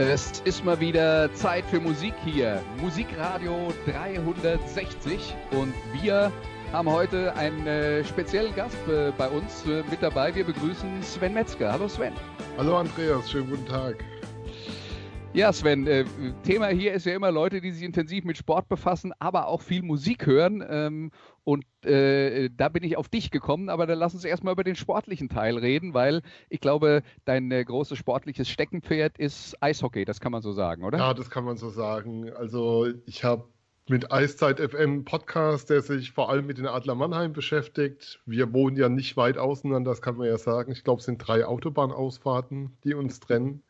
Es ist mal wieder Zeit für Musik hier. Musikradio 360 und wir haben heute einen äh, speziellen Gast äh, bei uns äh, mit dabei. Wir begrüßen Sven Metzger. Hallo Sven. Hallo Andreas, schönen guten Tag. Ja, Sven, äh, Thema hier ist ja immer Leute, die sich intensiv mit Sport befassen, aber auch viel Musik hören. Ähm, und äh, da bin ich auf dich gekommen, aber dann lass uns erstmal über den sportlichen Teil reden, weil ich glaube, dein äh, großes sportliches Steckenpferd ist Eishockey, das kann man so sagen, oder? Ja, das kann man so sagen. Also ich habe mit Eiszeit FM Podcast, der sich vor allem mit den Adler Mannheim beschäftigt. Wir wohnen ja nicht weit auseinander, das kann man ja sagen. Ich glaube, es sind drei Autobahnausfahrten, die uns trennen.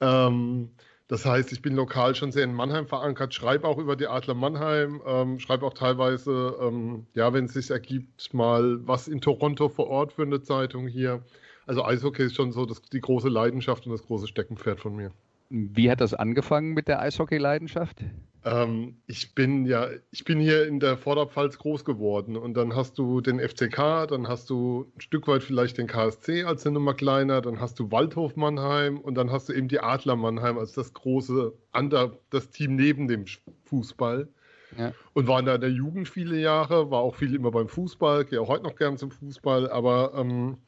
Ähm, das heißt, ich bin lokal schon sehr in Mannheim verankert, schreibe auch über die Adler Mannheim, ähm, schreibe auch teilweise, ähm, ja, wenn es sich ergibt, mal was in Toronto vor Ort für eine Zeitung hier. Also Eishockey ist schon so das, die große Leidenschaft und das große Steckenpferd von mir. Wie hat das angefangen mit der Eishockey-Leidenschaft? Ähm, ich bin ja, ich bin hier in der Vorderpfalz groß geworden und dann hast du den FCK, dann hast du ein Stück weit vielleicht den KSC als eine Nummer kleiner, dann hast du Waldhof Mannheim und dann hast du eben die Adler Mannheim als das große, Under, das Team neben dem Fußball. Ja. Und war in der Jugend viele Jahre, war auch viel immer beim Fußball, gehe auch heute noch gern zum Fußball, aber ähm,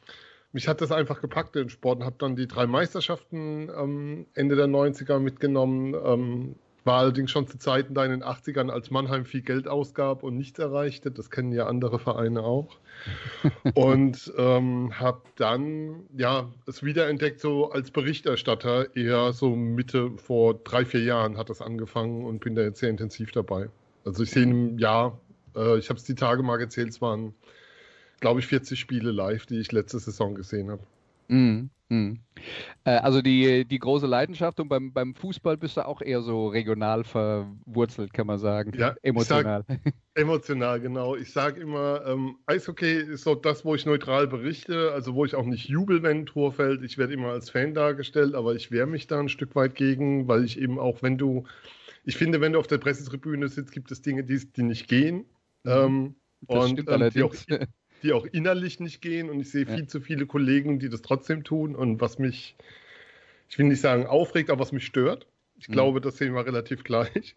mich hat das einfach gepackt, den Sport, und habe dann die drei Meisterschaften ähm, Ende der 90er mitgenommen. Ähm, war allerdings schon zu Zeiten da in den 80ern, als Mannheim viel Geld ausgab und nichts erreichte. Das kennen ja andere Vereine auch. und ähm, habe dann ja es wiederentdeckt, so als Berichterstatter, eher so Mitte vor drei, vier Jahren hat das angefangen und bin da jetzt sehr intensiv dabei. Also ich sehe im Jahr, äh, ich habe es die Tage mal gezählt, es waren glaube ich, 40 Spiele live, die ich letzte Saison gesehen habe. Mm, mm. Äh, also die, die große Leidenschaft und beim, beim Fußball bist du auch eher so regional verwurzelt, kann man sagen. Ja, emotional. Sag, emotional, genau. Ich sage immer, ähm, Eishockey ist so das, wo ich neutral berichte, also wo ich auch nicht jubel, wenn ein Tor fällt. Ich werde immer als Fan dargestellt, aber ich wehre mich da ein Stück weit gegen, weil ich eben auch, wenn du, ich finde, wenn du auf der Pressetribüne sitzt, gibt es Dinge, die, die nicht gehen. Mhm. Ähm, und ähm, die, auch, die auch innerlich nicht gehen und ich sehe ja. viel zu viele Kollegen, die das trotzdem tun und was mich, ich will nicht sagen aufregt, aber was mich stört. Ich mhm. glaube, das sehen wir relativ gleich.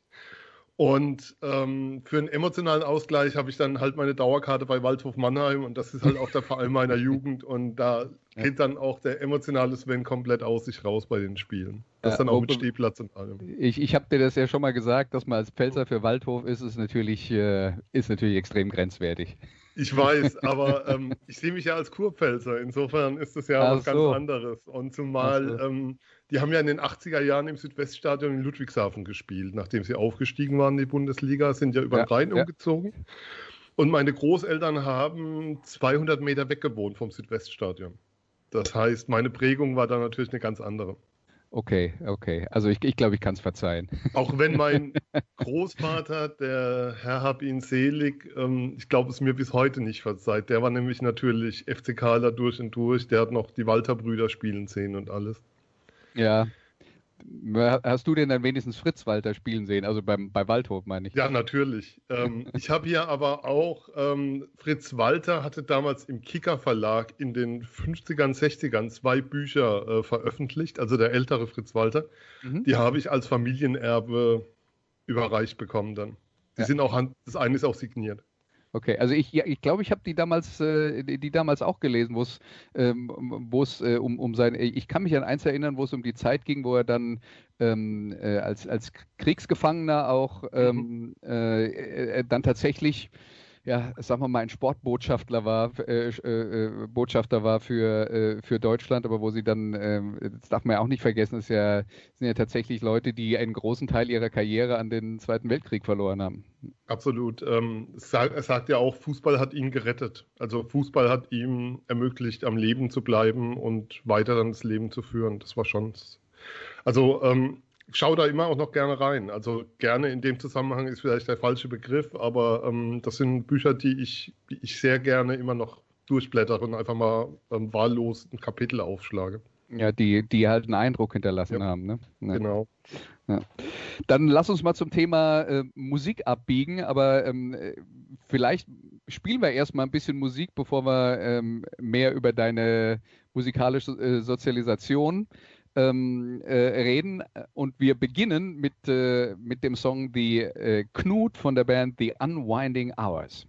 Und ähm, für einen emotionalen Ausgleich habe ich dann halt meine Dauerkarte bei Waldhof Mannheim und das ist halt auch der Verein meiner Jugend und da ja. geht dann auch der emotionale Sven komplett aus sich raus bei den Spielen. Das ja, dann auch mit Stehplatz und allem. Ich, ich habe dir das ja schon mal gesagt, dass man als Pfälzer für Waldhof ist, ist natürlich, äh, ist natürlich extrem grenzwertig. Ich weiß, aber ähm, ich sehe mich ja als Kurpfälzer. Insofern ist das ja Ach was so. ganz anderes. Und zumal, so. ähm, die haben ja in den 80er Jahren im Südweststadion in Ludwigshafen gespielt. Nachdem sie aufgestiegen waren in die Bundesliga, sind ja über den ja, Rhein ja. umgezogen. Und meine Großeltern haben 200 Meter weg gewohnt vom Südweststadion. Das heißt, meine Prägung war da natürlich eine ganz andere. Okay, okay. Also ich, ich glaube, ich kann es verzeihen. Auch wenn mein Großvater, der Herr hab ihn selig, ähm, ich glaube, es mir bis heute nicht verzeiht. Der war nämlich natürlich FCKler durch und durch. Der hat noch die Walter-Brüder spielen sehen und alles. Ja, Hast du denn dann wenigstens Fritz Walter spielen sehen? Also beim, bei Waldhof, meine ich. Ja, natürlich. ähm, ich habe hier aber auch, ähm, Fritz Walter hatte damals im Kicker Verlag in den 50ern, 60ern zwei Bücher äh, veröffentlicht, also der ältere Fritz Walter. Mhm. Die habe ich als Familienerbe überreicht bekommen dann. Die ja. sind auch, das eine ist auch signiert. Okay, also ich, ja, ich glaube, ich habe die damals, äh, die, die, damals auch gelesen, wo es, ähm, wo es äh, um, um sein, ich kann mich an eins erinnern, wo es um die Zeit ging, wo er dann ähm, äh, als, als Kriegsgefangener auch ähm, mhm. Äh, äh, dann tatsächlich ja, sagen wir mal, ein Sportbotschafter war, äh, äh, Botschafter war für, äh, für Deutschland, aber wo sie dann, ähm, das darf man ja auch nicht vergessen, ist ja, sind ja tatsächlich Leute, die einen großen Teil ihrer Karriere an den Zweiten Weltkrieg verloren haben. Absolut. Ähm, er sagt ja auch, Fußball hat ihn gerettet. Also Fußball hat ihm ermöglicht, am Leben zu bleiben und weiter dann das Leben zu führen. Das war schon. Also ähm, schaue da immer auch noch gerne rein. Also gerne in dem Zusammenhang ist vielleicht der falsche Begriff, aber ähm, das sind Bücher, die ich, die ich sehr gerne immer noch durchblättere und einfach mal ähm, wahllos ein Kapitel aufschlage. Ja, die, die halt einen Eindruck hinterlassen ja. haben. Ne? Ja. Genau. Ja. Dann lass uns mal zum Thema äh, Musik abbiegen, aber ähm, vielleicht spielen wir erstmal ein bisschen Musik, bevor wir ähm, mehr über deine musikalische äh, Sozialisation ähm, äh, reden. Und wir beginnen mit, äh, mit dem Song The äh, Knut von der Band The Unwinding Hours.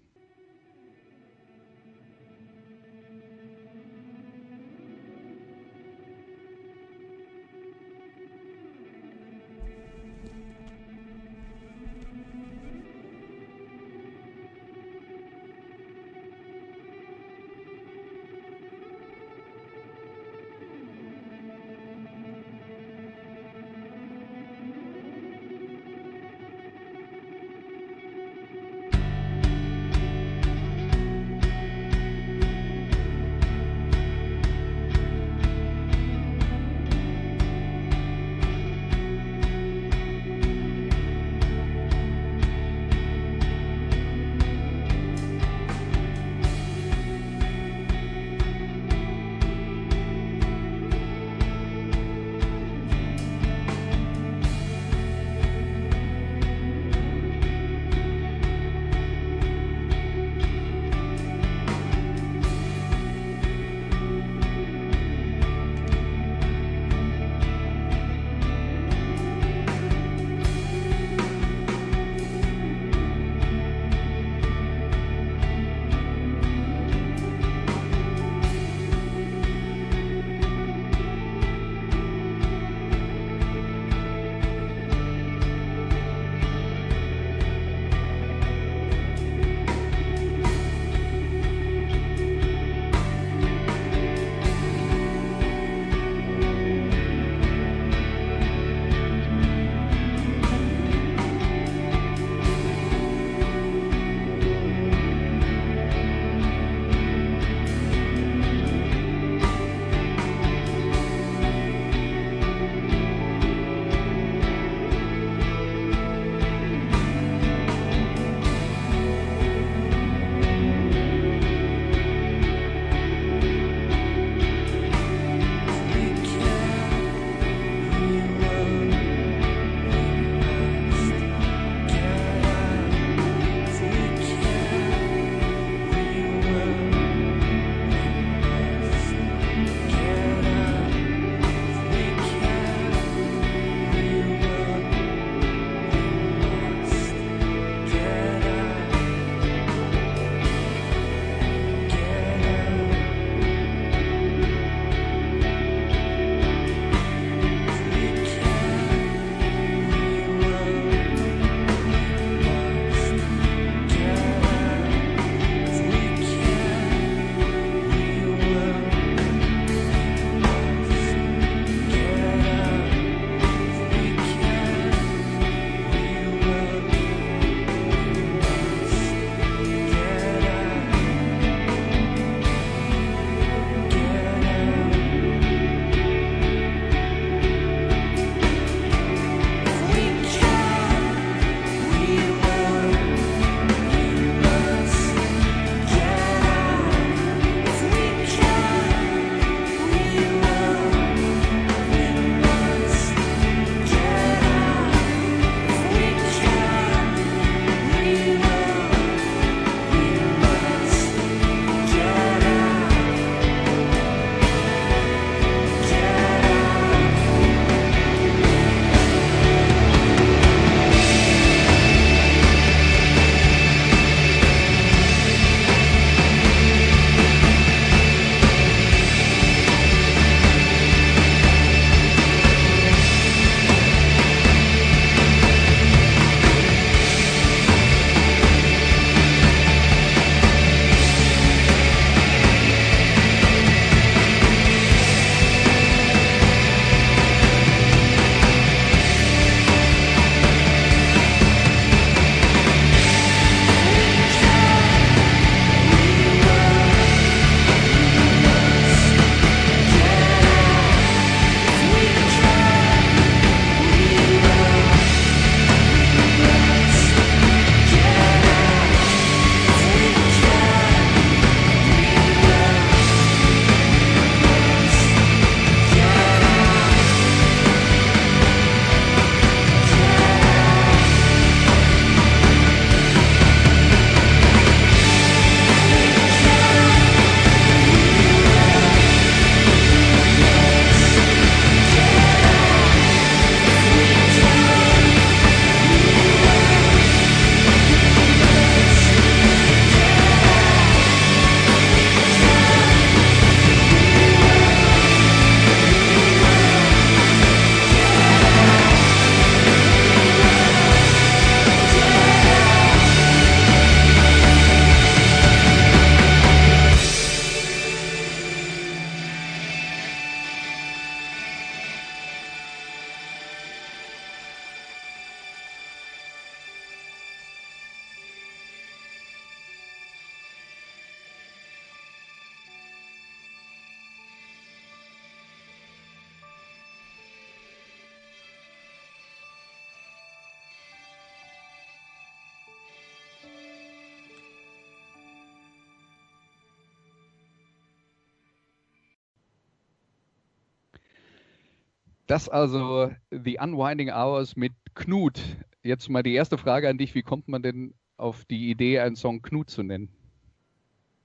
Das also The Unwinding Hours mit Knut. Jetzt mal die erste Frage an dich. Wie kommt man denn auf die Idee, einen Song Knut zu nennen?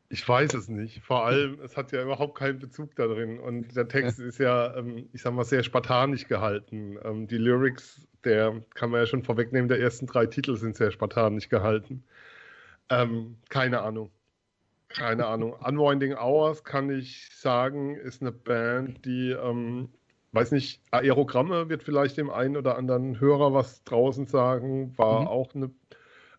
Ich weiß es nicht. Vor allem, es hat ja überhaupt keinen Bezug da drin. Und der Text ist ja, ähm, ich sag mal, sehr spartanisch gehalten. Ähm, die Lyrics, der kann man ja schon vorwegnehmen, der ersten drei Titel sind sehr spartanisch gehalten. Ähm, keine Ahnung. Keine Ahnung. Unwinding Hours kann ich sagen, ist eine Band, die, ähm, weiß nicht, Aerogramme wird vielleicht dem einen oder anderen Hörer was draußen sagen, war mhm. auch eine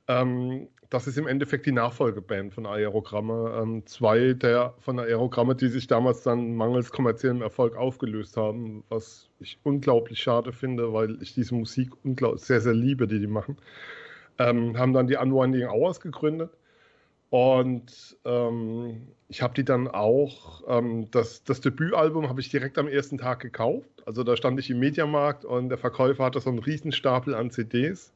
ähm, das ist im Endeffekt die Nachfolgeband von Aerogramme. Ähm, zwei der von Aerogramme, die sich damals dann mangels kommerziellem Erfolg aufgelöst haben, was ich unglaublich schade finde, weil ich diese Musik sehr, sehr liebe, die die machen, ähm, haben dann die Unwinding Hours gegründet. Und ähm, ich habe die dann auch, ähm, das, das Debütalbum habe ich direkt am ersten Tag gekauft. Also da stand ich im Mediamarkt und der Verkäufer hatte so einen Riesenstapel an CDs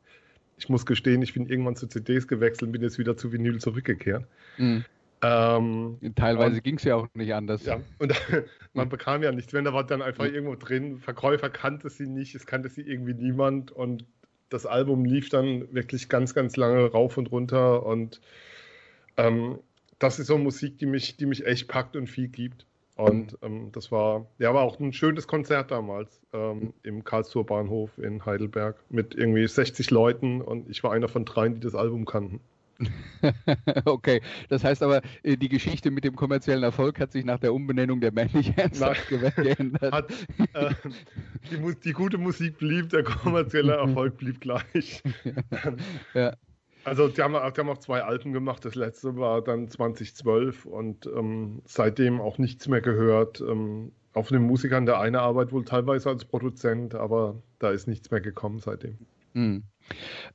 ich muss gestehen, ich bin irgendwann zu CDs gewechselt und bin jetzt wieder zu Vinyl zurückgekehrt. Mhm. Ähm, Teilweise ging es ja auch nicht anders. Ja, und man bekam ja nichts. Wenn da war dann einfach mhm. irgendwo drin, Verkäufer kannte sie nicht, es kannte sie irgendwie niemand und das Album lief dann wirklich ganz, ganz lange rauf und runter und ähm, das ist so Musik, die mich, die mich echt packt und viel gibt. Und ähm, das war, ja, war auch ein schönes Konzert damals ähm, im Karlsruher Bahnhof in Heidelberg mit irgendwie 60 Leuten und ich war einer von dreien, die das Album kannten. okay, das heißt aber, äh, die Geschichte mit dem kommerziellen Erfolg hat sich nach der Umbenennung der Band nicht ernsthaft geändert. Hat, äh, die, die, gute Musik blieb, der kommerzielle Erfolg blieb gleich. ja. Also die haben, die haben auch zwei Alben gemacht. Das letzte war dann 2012 und ähm, seitdem auch nichts mehr gehört. Ähm, auf den Musikern der eine Arbeit wohl teilweise als Produzent, aber da ist nichts mehr gekommen seitdem. Mhm.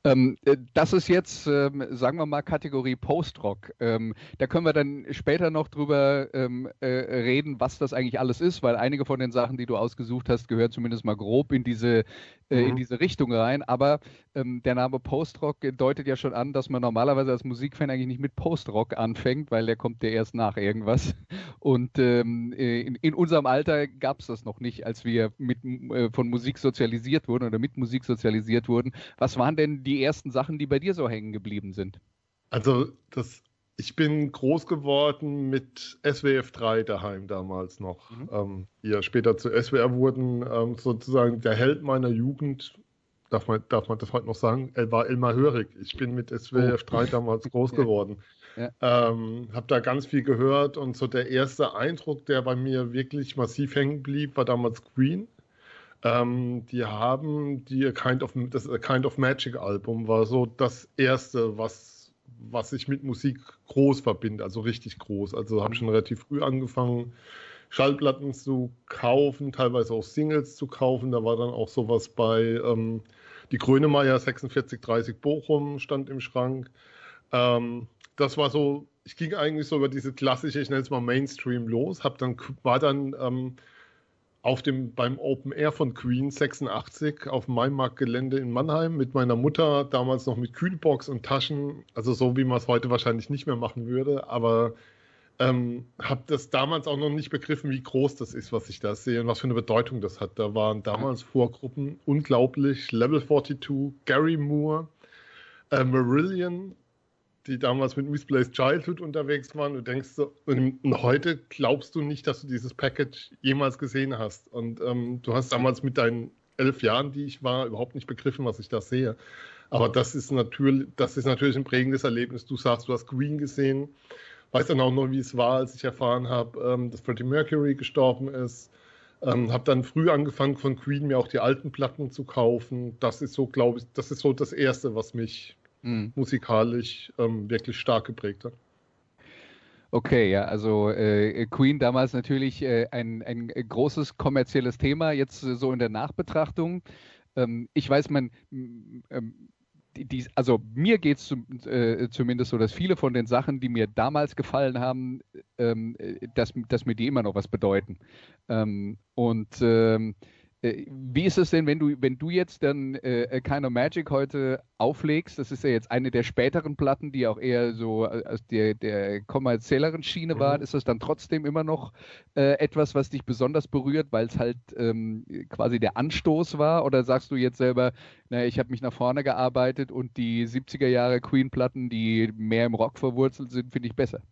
Ähm, äh, das ist jetzt, ähm, sagen wir mal, Kategorie Post-Rock. Ähm, da können wir dann später noch drüber ähm, äh, reden, was das eigentlich alles ist, weil einige von den Sachen, die du ausgesucht hast, gehören zumindest mal grob in diese, äh, mhm. in diese Richtung rein. Aber ähm, der Name Post-Rock deutet ja schon an, dass man normalerweise als Musikfan eigentlich nicht mit Post-Rock anfängt, weil der kommt ja erst nach irgendwas. Und ähm, äh, in, in, unserem Alter gab es das noch nicht, als wir mit, äh, von Musik sozialisiert wurden oder mit Musik sozialisiert wurden. Was waren denn die ersten Sachen, die bei dir so hängen geblieben sind? Also, das, ich bin groß geworden mit SWF 3 daheim damals noch. Mhm. Ähm, die ja später zu SWR wurden, ähm, sozusagen der Held meiner Jugend. Darf man, darf man das heute noch sagen? Er war Elmar Hörig. Ich bin mit SWF 3 damals groß geworden. Ja. Ähm, habe da ganz viel gehört und so der erste Eindruck, der bei mir wirklich massiv hängen blieb, war damals Queen. Ähm, die haben die kind of, das Kind of Magic Album war so das erste, was, was ich mit Musik groß verbinde, also richtig groß. Also habe schon relativ früh angefangen, Schallplatten zu kaufen, teilweise auch Singles zu kaufen. Da war dann auch sowas bei ähm, die Grönemeyer 4630 Bochum stand im Schrank. Ähm, das war so, ich ging eigentlich so über diese klassische, ich nenne es mal Mainstream los, hab dann, war dann ähm, auf dem, beim Open Air von Queen 86 auf dem Mainmarktgelände in Mannheim mit meiner Mutter, damals noch mit Kühlbox und Taschen, also so wie man es heute wahrscheinlich nicht mehr machen würde, aber ähm, habe das damals auch noch nicht begriffen, wie groß das ist, was ich da sehe und was für eine Bedeutung das hat. Da waren damals Vorgruppen unglaublich, Level 42, Gary Moore, äh, Marillion, die damals mit Misplaced Childhood unterwegs waren. Du denkst so, und heute glaubst du nicht, dass du dieses Package jemals gesehen hast. Und ähm, du hast damals mit deinen elf Jahren, die ich war, überhaupt nicht begriffen, was ich da sehe. Aber das ist natürlich, das ist natürlich ein prägendes Erlebnis. Du sagst, du hast Queen gesehen, weißt dann auch noch, wie es war, als ich erfahren habe, ähm, dass Freddie Mercury gestorben ist. Ähm, habe dann früh angefangen von Queen mir auch die alten Platten zu kaufen. Das ist so, glaube ich, das ist so das Erste, was mich mhm. musikalisch ähm, wirklich stark geprägt hat. Okay, ja, also äh, Queen damals natürlich äh, ein, ein großes kommerzielles Thema, jetzt äh, so in der Nachbetrachtung. Ähm, ich weiß, man, ähm, die, also mir geht es zum, äh, zumindest so, dass viele von den Sachen, die mir damals gefallen haben, ähm, dass, dass mir die immer noch was bedeuten. Ähm, und ähm, Äh, wie ist es denn, wenn du, wenn du jetzt dann äh, Kind of Magic heute auflegst? Das ist ja jetzt eine der späteren Platten, die auch eher so äh, aus der, der kommerzielleren Schiene mhm. war. Ist das dann trotzdem immer noch äh, etwas, was dich besonders berührt, weil es halt ähm, quasi der Anstoß war? Oder sagst du jetzt selber, naja, ich habe mich nach vorne gearbeitet und die 70er Jahre Queen-Platten, die mehr im Rock verwurzelt sind, finde ich besser?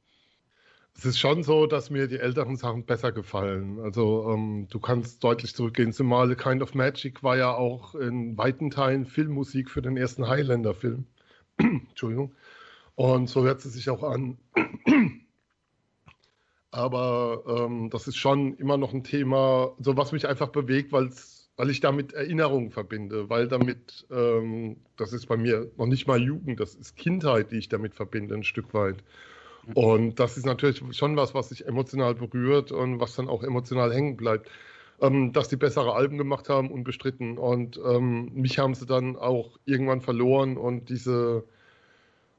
Es ist schon so, dass mir die älteren Sachen besser gefallen. Also ähm, du kannst deutlich zurückgehen. Zumal Kind of Magic war ja auch in weiten Teilen Filmmusik für den ersten Highlander-Film. Entschuldigung. Und so hört es sich auch an. Aber ähm, das ist schon immer noch ein Thema, so was mich einfach bewegt, weil ich damit Erinnerungen verbinde, weil damit, ähm, das ist bei mir noch nicht mal Jugend, das ist Kindheit, die ich damit verbinde, ein Stück weit. Und das ist natürlich schon was, was sich emotional berührt und was dann auch emotional hängen bleibt. Ähm, dass die bessere Alben gemacht haben, unbestritten. Und ähm, mich haben sie dann auch irgendwann verloren und diese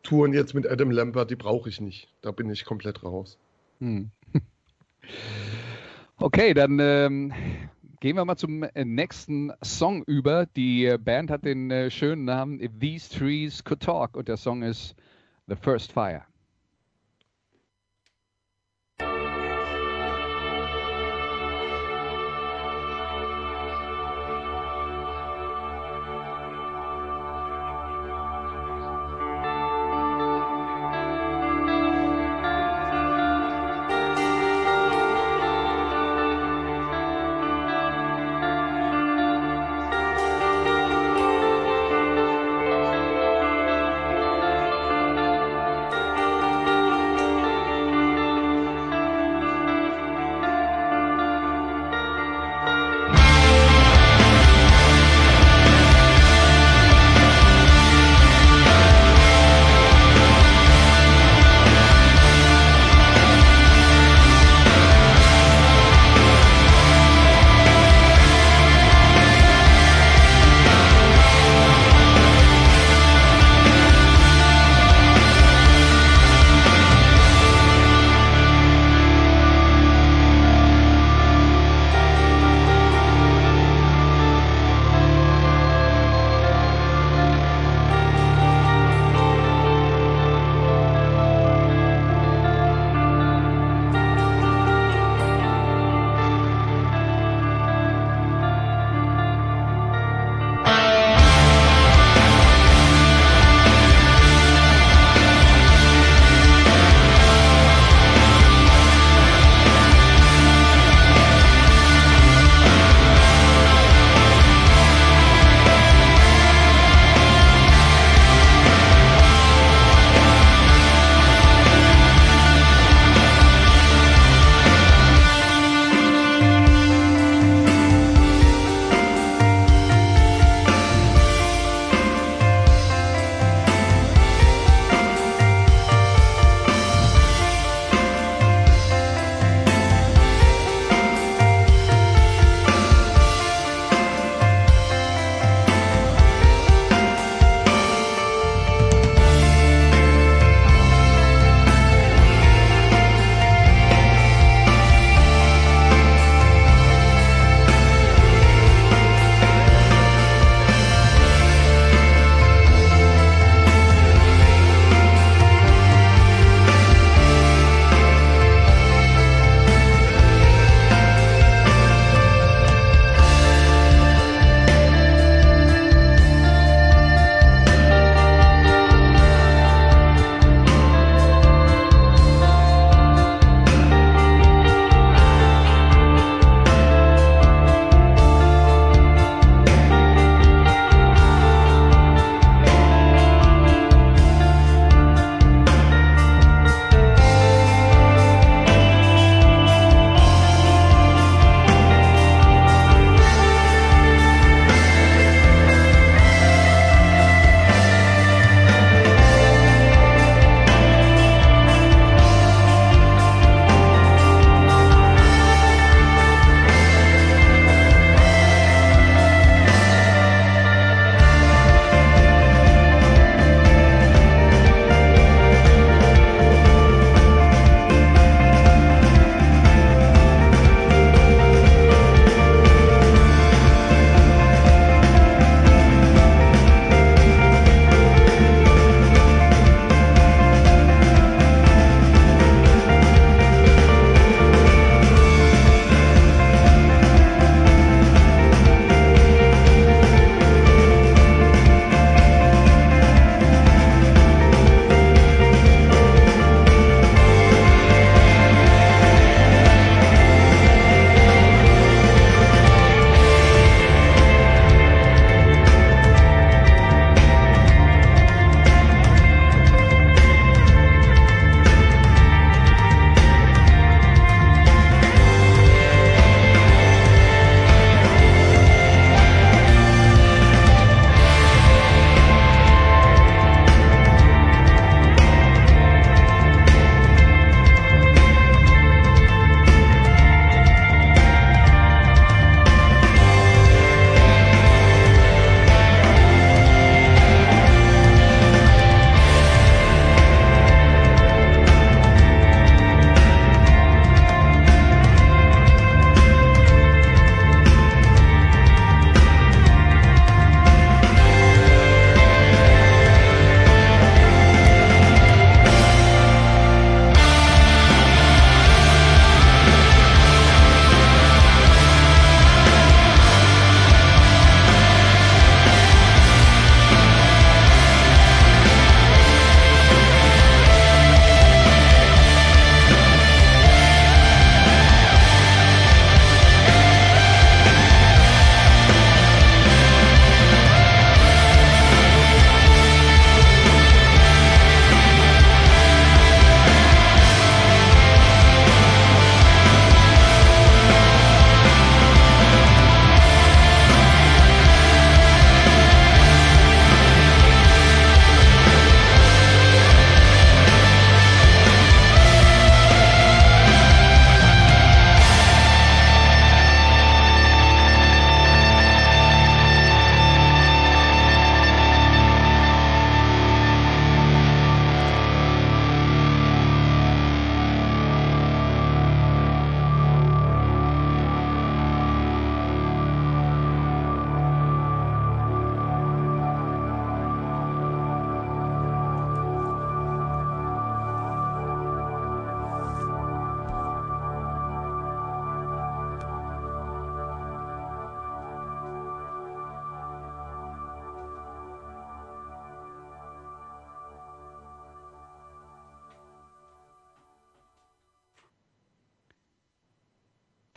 Touren jetzt mit Adam Lambert, die brauche ich nicht. Da bin ich komplett raus. Hm. Okay, dann ähm, gehen wir mal zum äh, nächsten Song über. Die Band hat den äh, schönen Namen These Trees Could Talk und der Song ist The First Fire.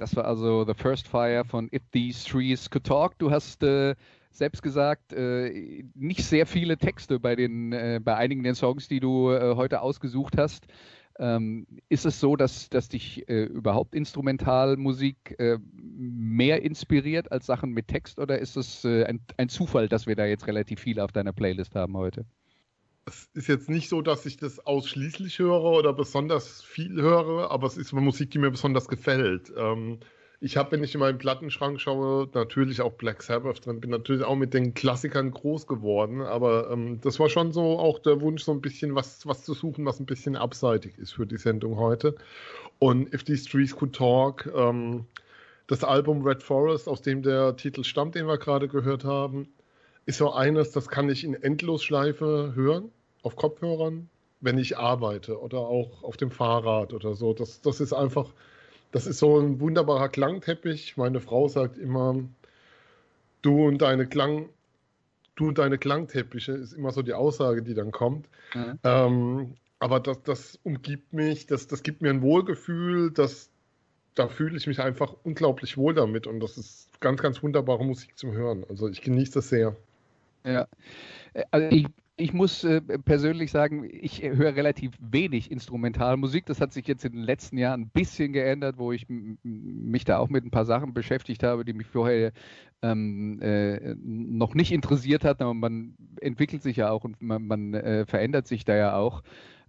Das war also The First Fire von If These Trees Could Talk. Du hast äh, selbst gesagt, äh, nicht sehr viele Texte bei, den, äh, bei einigen der Songs, die du äh, heute ausgesucht hast. Ähm, ist es so, dass, dass dich äh, überhaupt Instrumentalmusik äh, mehr inspiriert als Sachen mit Text oder ist es ein, ein Zufall, dass wir da jetzt relativ viele auf deiner Playlist haben heute? Es ist jetzt nicht so, dass ich das ausschließlich höre oder besonders viel höre, aber es ist Musik, die mir besonders gefällt. Ähm, ich habe, wenn ich in meinen Plattenschrank schaue, natürlich auch Black Sabbath drin, bin natürlich auch mit den Klassikern groß geworden, aber ähm, das war schon so auch der Wunsch, so ein bisschen was, was zu suchen, was ein bisschen abseitig ist für die Sendung heute. Und If These Trees Could Talk, ähm, das Album Red Forest, aus dem der Titel stammt, den wir gerade gehört haben, ist so eines, das kann ich in Endlosschleife hören, auf Kopfhörern, wenn ich arbeite oder auch auf dem Fahrrad oder so. Das, das ist einfach das ist so ein wunderbarer Klangteppich. Meine Frau sagt immer, du und deine Klang, du und deine Klangteppiche ist immer so die Aussage, die dann kommt. Mhm. Ähm, aber das, das umgibt mich, das, das gibt mir ein Wohlgefühl, das, da fühle ich mich einfach unglaublich wohl damit und das ist ganz, ganz wunderbare Musik zum Hören. Also ich genieße das sehr. Ja, äh, also ich ich muss äh, persönlich sagen, ich höre relativ wenig Instrumentalmusik. Das hat sich jetzt in den letzten Jahren ein bisschen geändert, wo ich mich da auch mit ein paar Sachen beschäftigt habe, die mich vorher ähm, äh, noch nicht interessiert hatten. Aber man entwickelt sich ja auch und man, man äh, verändert sich da ja auch.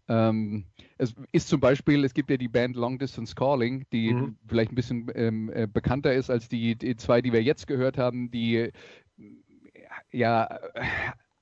Ähm, es ist zum Beispiel, es gibt ja die Band Long Distance Calling, die mhm. vielleicht ein bisschen ähm, äh, bekannter ist als die, die zwei, die wir jetzt gehört haben, die ja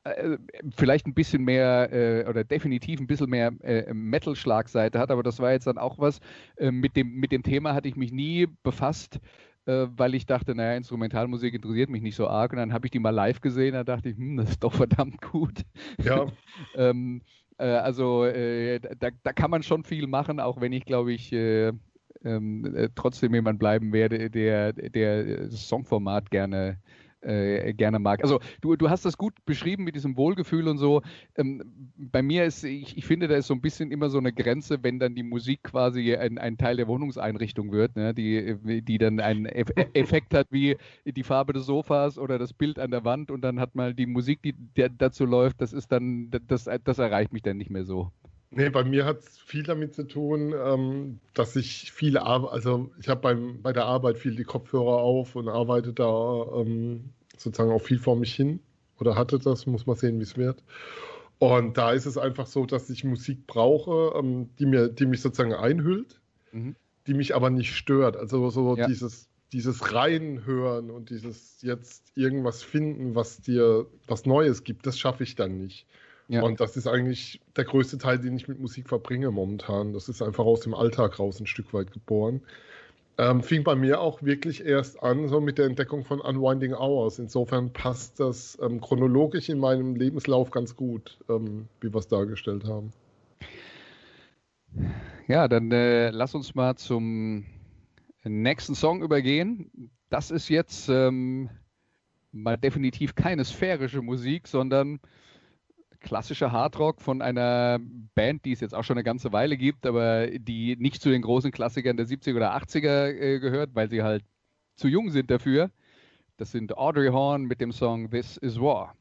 äh, vielleicht ein bisschen mehr äh, oder definitiv ein bisschen mehr äh, Metal-Schlagseite hat, aber das war jetzt dann auch was, äh, mit, dem, mit dem Thema hatte ich mich nie befasst, äh, weil ich dachte, naja, Instrumentalmusik interessiert mich nicht so arg und dann habe ich die mal live gesehen, da dachte ich, hm, das ist doch verdammt gut. Ja. ähm, äh, also da, da kann man schon viel machen, auch wenn ich glaube ich ähm, trotzdem jemand bleiben werde, der, der das Songformat gerne äh, gerne mag. Also du, du hast das gut beschrieben mit diesem Wohlgefühl und so. Ähm, bei mir ist, ich, ich finde, da ist so ein bisschen immer so eine Grenze, wenn dann die Musik quasi ein, ein Teil der Wohnungseinrichtung wird, ne? die, die dann einen Effekt hat wie die Farbe des Sofas oder das Bild an der Wand und dann hat mal die Musik, die dazu läuft, das ist dann, das, das erreicht mich dann nicht mehr so. Nee, bei mir hat es viel damit zu tun, ähm, dass ich viele Arbeit, also ich habe bei der Arbeit viel die Kopfhörer auf und arbeite da ähm, sozusagen auch viel vor mich hin oder hatte das, muss man sehen, wie es wird. Und da ist es einfach so, dass ich Musik brauche, ähm, die, mir, die mich sozusagen einhüllt, mhm. die mich aber nicht stört. Also so ja. dieses, dieses Reinhören und dieses jetzt irgendwas finden, was dir was Neues gibt, das schaffe ich dann nicht. Ja. Und das ist eigentlich der größte Teil, den ich mit Musik verbringe momentan. Das ist einfach aus dem Alltag raus ein Stück weit geboren. Ähm, fing bei mir auch wirklich erst an, so mit der Entdeckung von Unwinding Hours. Insofern passt das ähm, chronologisch in meinem Lebenslauf ganz gut, ähm, wie wir es dargestellt haben. Ja, dann äh, lass uns mal zum nächsten Song übergehen. Das ist jetzt ähm, mal definitiv keine sphärische Musik, sondern klassischer Hardrock von einer Band, die es jetzt auch schon eine ganze Weile gibt, aber die nicht zu den großen Klassikern der 70er oder 80er äh, gehört, weil sie halt zu jung sind dafür. Das sind Audrey Horn mit dem Song This Is War.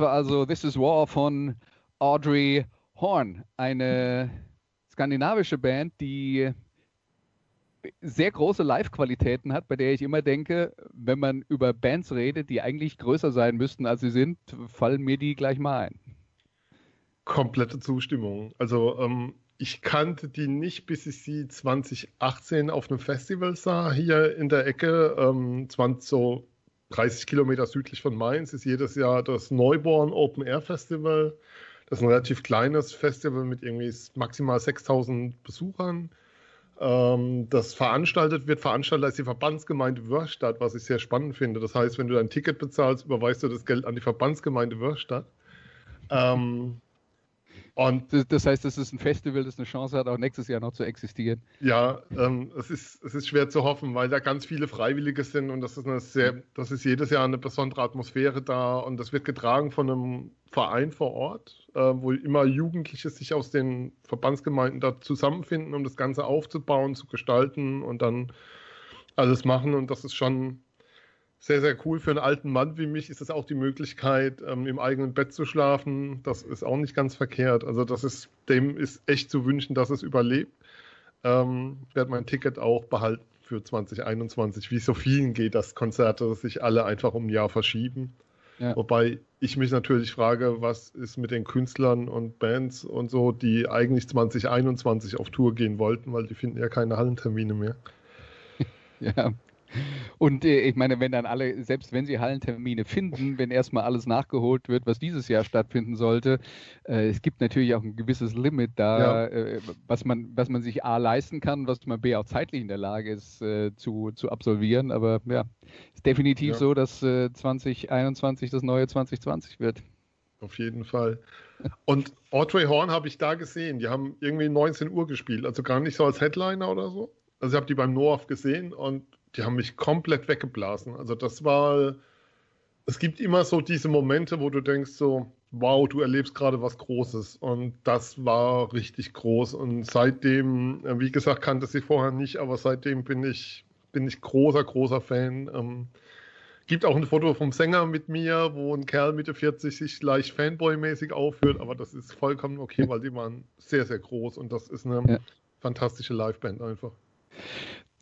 War also This is War von Audrey Horn, eine skandinavische Band, die sehr große Live-Qualitäten hat, bei der ich immer denke, wenn man über Bands redet, die eigentlich größer sein müssten, als sie sind, fallen mir die gleich mal ein. Komplette Zustimmung. Also ähm, ich kannte die nicht, bis ich sie 2018 auf einem Festival sah, hier in der Ecke, ähm, 20, so 30 Kilometer südlich von Mainz, ist jedes Jahr das Neuborn Open Air Festival. Das ist ein relativ kleines Festival mit irgendwie maximal 6000 Besuchern. Ähm, das veranstaltet wird, veranstaltet ist die Verbandsgemeinde Wörstadt, was ich sehr spannend finde. Das heißt, wenn du dein Ticket bezahlst, überweist du das Geld an die Verbandsgemeinde Wörstadt. Ähm, und das heißt, es ist ein Festival, das eine Chance hat, auch nächstes Jahr noch zu existieren. Ja, ähm, es, ist, es ist schwer zu hoffen, weil da ganz viele Freiwillige sind und das ist, eine sehr, das ist jedes Jahr eine besondere Atmosphäre da und das wird getragen von einem Verein vor Ort, äh, wo immer Jugendliche sich aus den Verbandsgemeinden da zusammenfinden, um das Ganze aufzubauen, zu gestalten und dann alles machen und das ist schon sehr, sehr cool. Für einen alten Mann wie mich ist es auch die Möglichkeit, ähm, im eigenen Bett zu schlafen. Das ist auch nicht ganz verkehrt. Also das ist, dem ist echt zu wünschen, dass es überlebt. Ähm, werde mein Ticket auch behalten für 2021, wie so vielen geht, dass Konzerte sich alle einfach um ein Jahr verschieben. Ja. Wobei ich mich natürlich frage, was ist mit den Künstlern und Bands und so, die eigentlich 2021 auf Tour gehen wollten, weil die finden ja keine Hallentermine mehr. Ja, und äh, ich meine, wenn dann alle, selbst wenn sie Hallentermine finden, wenn erstmal alles nachgeholt wird, was dieses Jahr stattfinden sollte, äh, es gibt natürlich auch ein gewisses Limit da, ja. äh, was, man, was man sich A leisten kann, was man B auch zeitlich in der Lage ist äh, zu, zu absolvieren. Aber ja, ist definitiv ja. so, dass 2021 äh, das neue 2020 wird. Auf jeden Fall. Und Audrey Horn habe ich da gesehen. Die haben irgendwie 19 Uhr gespielt, also gar nicht so als Headliner oder so. Also ich habe die beim Noaf gesehen und die haben mich komplett weggeblasen. Also das war, es gibt immer so diese Momente, wo du denkst so, wow, du erlebst gerade was Großes. Und das war richtig groß. Und seitdem, äh, wie gesagt, kannte sie vorher nicht, aber seitdem bin ich, bin ich großer, großer Fan. Ähm, gibt auch ein Foto vom Sänger mit mir, wo ein Kerl Mitte 40 sich leicht Fanboy-mäßig aufführt, aber das ist vollkommen okay, weil die waren sehr, sehr groß und das ist eine ja. fantastische Liveband einfach.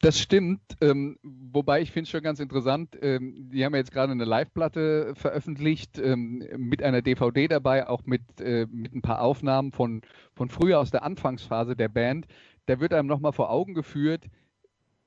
Das stimmt, ähm, wobei ich finde es schon ganz interessant, ähm, die haben ja jetzt gerade eine Live-Platte veröffentlicht ähm, mit einer DVD dabei, auch mit, äh, mit ein paar Aufnahmen von, von früher aus der Anfangsphase der Band. Da wird einem nochmal vor Augen geführt,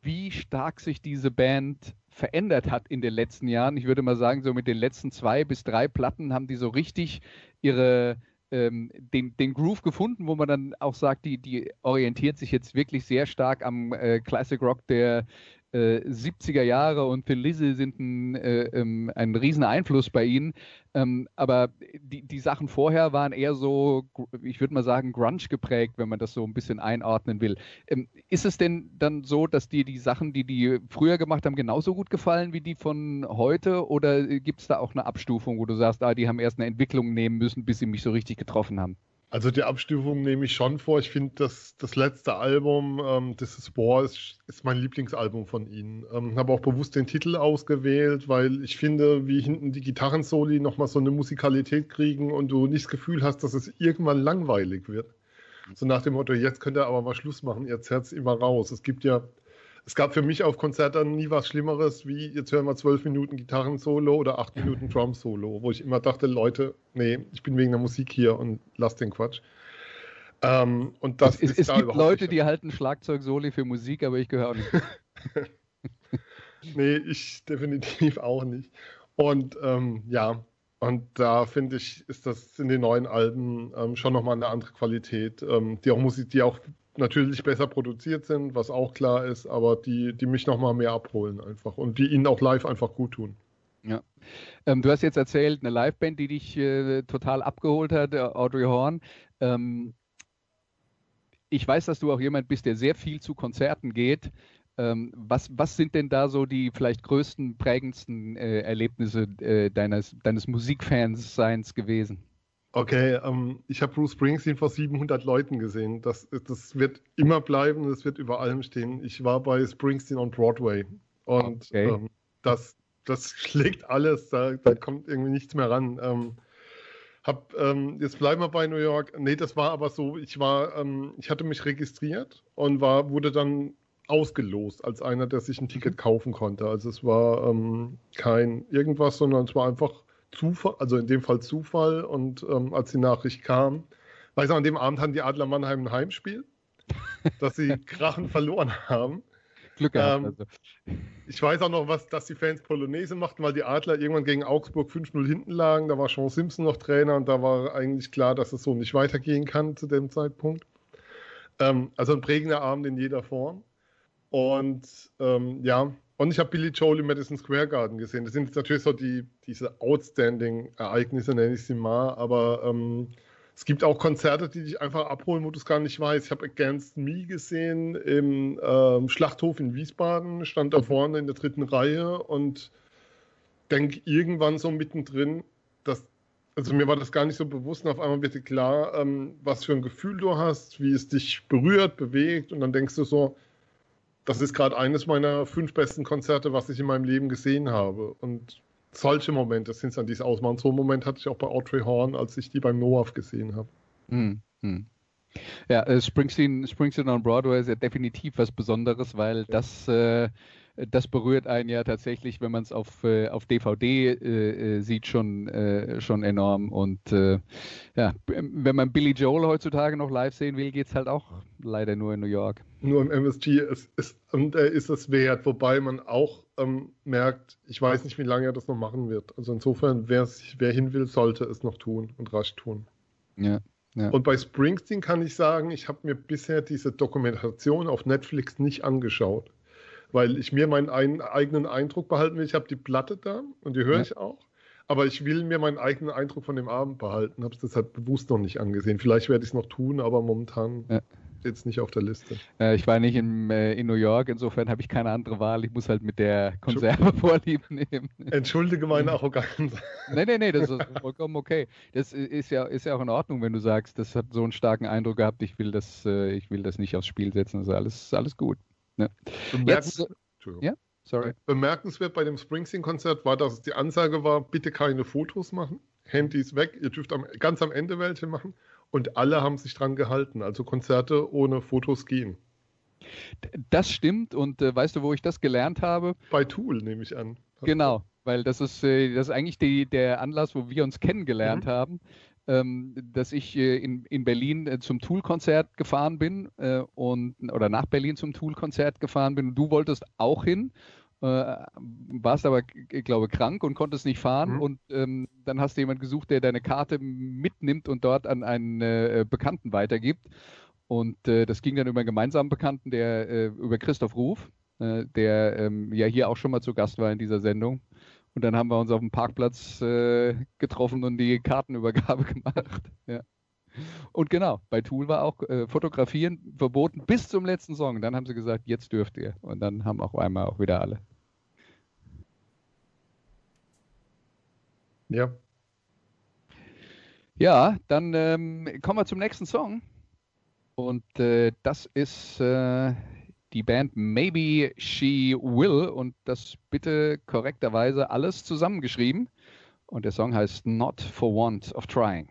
wie stark sich diese Band verändert hat in den letzten Jahren. Ich würde mal sagen, so mit den letzten zwei bis drei Platten haben die so richtig ihre, ähm, den, den Groove gefunden, wo man dann auch sagt, die, die orientiert sich jetzt wirklich sehr stark am äh, Classic Rock der äh, 70er Jahre und Thin Lizzy sind ein, äh, ähm, ein riesen Einfluss bei ihnen. Ähm, aber die, die Sachen vorher waren eher so, ich würde mal sagen, Grunge geprägt, wenn man das so ein bisschen einordnen will. Ähm, ist es denn dann so, dass dir die Sachen, die die früher gemacht haben, genauso gut gefallen wie die von heute? Oder gibt es da auch eine Abstufung, wo du sagst, ah, die haben erst eine Entwicklung nehmen müssen, bis sie mich so richtig getroffen haben? Also die Abstufung nehme ich schon vor. Ich finde, das, das letzte Album, ähm, This is War, ist, ist mein Lieblingsalbum von ihnen. Ähm, habe auch bewusst den Titel ausgewählt, weil ich finde, wie hinten die Gitarrensoli nochmal so eine Musikalität kriegen und du nicht das Gefühl hast, dass es irgendwann langweilig wird. So nach dem Motto, jetzt könnt ihr aber mal Schluss machen, jetzt es immer raus. Es gibt ja es gab für mich auf Konzerten nie was Schlimmeres, wie jetzt hören wir zwölf Minuten Gitarren-Solo oder acht Minuten Drum-Solo, wo ich immer dachte, Leute, nee, ich bin wegen der Musik hier und lass den Quatsch. Ähm, und das es, ist es da gibt Leute, die halten Schlagzeug-Soli für Musik, aber ich gehöre nicht. nee, ich definitiv auch nicht. Und ähm, ja, und da finde ich, ist das in den neuen Alben ähm, schon nochmal eine andere Qualität, ähm, die auch Musik, die auch natürlich besser produziert sind, was auch klar ist, aber die, die mich nochmal mehr abholen einfach und die ihnen auch live einfach gut tun. Ja. Ähm, du hast jetzt erzählt, eine Liveband, die dich äh, total abgeholt hat, äh, Audrey Horn. Ähm, ich weiß, dass du auch jemand bist, der sehr viel zu Konzerten geht. Ähm, was, was sind denn da so die vielleicht größten, prägendsten äh, Erlebnisse äh, deines, deines Musikfans-Seins gewesen? Okay, ähm, ich habe Bruce Springsteen vor 700 Leuten gesehen. Das, das wird immer bleiben, das wird über allem stehen. Ich war bei Springsteen on Broadway und okay. ähm, das, das schlägt alles, da, da, kommt irgendwie nichts mehr ran. Ähm, Hab, ähm, jetzt bleiben wir bei New York. Nee, das war aber so, ich war, ähm, ich hatte mich registriert und war, wurde dann ausgelost als einer, der sich ein Ticket mhm. kaufen konnte. Also es war ähm, kein irgendwas, sondern es war einfach Zufall, also in dem Fall Zufall. Und ähm, als die Nachricht kam, weiß an dem Abend hatten die Adler Mannheim ein Heimspiel, dass sie Krachen verloren haben. Glück gehabt. Ähm, also. Ich weiß auch noch, was, dass die Fans Polonaise machten, weil die Adler irgendwann gegen Augsburg 5-0 hinten lagen. Da war Sean Simpson noch Trainer und da war eigentlich klar, dass es so nicht weitergehen kann zu dem Zeitpunkt. Ähm, also ein prägender Abend in jeder Form. Und ähm, ja, und ich habe Billy Joel im Madison Square Garden gesehen. Das sind jetzt natürlich so die, diese Outstanding-Ereignisse, nenne ich sie mal, aber ähm, es gibt auch Konzerte, die dich einfach abholen, wo du es gar nicht weißt. Ich habe Against Me gesehen im ähm, Schlachthof in Wiesbaden, stand da vorne in der dritten Reihe und denke irgendwann so mittendrin, dass, also mir war das gar nicht so bewusst und auf einmal wird dir klar, ähm, was für ein Gefühl du hast, wie es dich berührt, bewegt und dann denkst du so, das ist gerade eines meiner fünf besten Konzerte, was ich in meinem Leben gesehen habe. Und solche Momente sind es dann diese Ausmachen. So einen Moment hatte ich auch bei Audrey Horn, als ich die beim NOAF gesehen habe. Mhm. Ja, äh, Springsteen, Springsteen on Broadway ist ja definitiv was Besonderes, weil das äh, das berührt einen ja tatsächlich, wenn man es auf, äh, auf DVD äh, äh, sieht, schon, äh, schon enorm. Und äh, ja, wenn man Billy Joel heutzutage noch live sehen will, geht es halt auch leider nur in New York. Nur im MSG ist, ist, und er ist es wert, wobei man auch ähm, merkt, ich weiß nicht, wie lange er das noch machen wird. Also insofern, wer hin will, sollte es noch tun und rasch tun. Ja. Ja. Und bei Springsteen kann ich sagen, ich habe mir bisher diese Dokumentation auf Netflix nicht angeschaut weil ich mir meinen ein, eigenen Eindruck behalten will. Ich habe die Platte da und die höre ja. ich auch. Aber ich will mir meinen eigenen Eindruck von dem Abend behalten. Habe es deshalb bewusst noch nicht angesehen. Vielleicht werde ich es noch tun, aber momentan ja. jetzt nicht auf der Liste. Äh, ich war nicht in, äh, in New York, insofern habe ich keine andere Wahl. Ich muss halt mit der Konserve vorlieb nehmen. Entschuldige meine Arroganz. nee, nee, nee, das ist vollkommen okay. Das ist ja, ist ja auch in Ordnung, wenn du sagst, das hat so einen starken Eindruck gehabt, ich will das, äh, ich will das nicht aufs Spiel setzen. Also alles, alles gut. Ne? Jetzt, ja? Sorry. Bemerkenswert bei dem Springsteen-Konzert war, dass es die Ansage war, bitte keine Fotos machen, Handys weg, ihr dürft am, ganz am Ende welche machen. Und alle haben sich dran gehalten. Also Konzerte ohne Fotos gehen. Das stimmt. Und äh, weißt du, wo ich das gelernt habe? Bei Tool, nehme ich an. Genau, weil das ist, äh, das ist eigentlich die, der Anlass, wo wir uns kennengelernt mhm. haben dass ich äh, in, in Berlin äh, zum Tool-Konzert gefahren bin äh, und oder nach Berlin zum Tool-Konzert gefahren bin. Und du wolltest auch hin, äh, warst aber, ich glaube, krank und konntest nicht fahren. Mhm. Und ähm, dann hast du jemanden gesucht, der deine Karte mitnimmt und dort an einen äh, Bekannten weitergibt. Und äh, das ging dann über einen gemeinsamen Bekannten, der über Christoph Ruf, der ähm, ja hier auch schon mal zu Gast war in dieser Sendung. Und dann haben wir uns auf dem Parkplatz äh, getroffen und die Kartenübergabe gemacht. Ja. Und genau, bei Tool war auch äh, Fotografieren verboten bis zum letzten Song. Dann haben sie gesagt, jetzt dürft ihr. Und dann haben auch einmal auch wieder alle. Ja. Ja, dann ähm, kommen wir zum nächsten Song. Und äh, das ist äh, die Band Maybe She Will und das bitte korrekterweise alles zusammengeschrieben. Und der Song heißt Not for Want of Trying.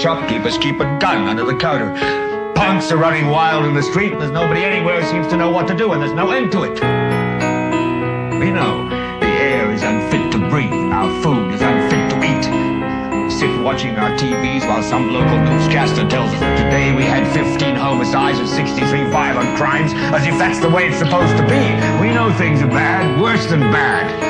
Shopkeepers keep a gun under the counter. Punks are running wild in the street, and there's nobody anywhere who seems to know what to do, and there's no end to it. We know the air is unfit to breathe, our food is unfit to eat. We sit watching our TVs while some local newscaster tells us that today we had 15 homicides and 63 violent crimes, as if that's the way it's supposed to be. We know things are bad, worse than bad.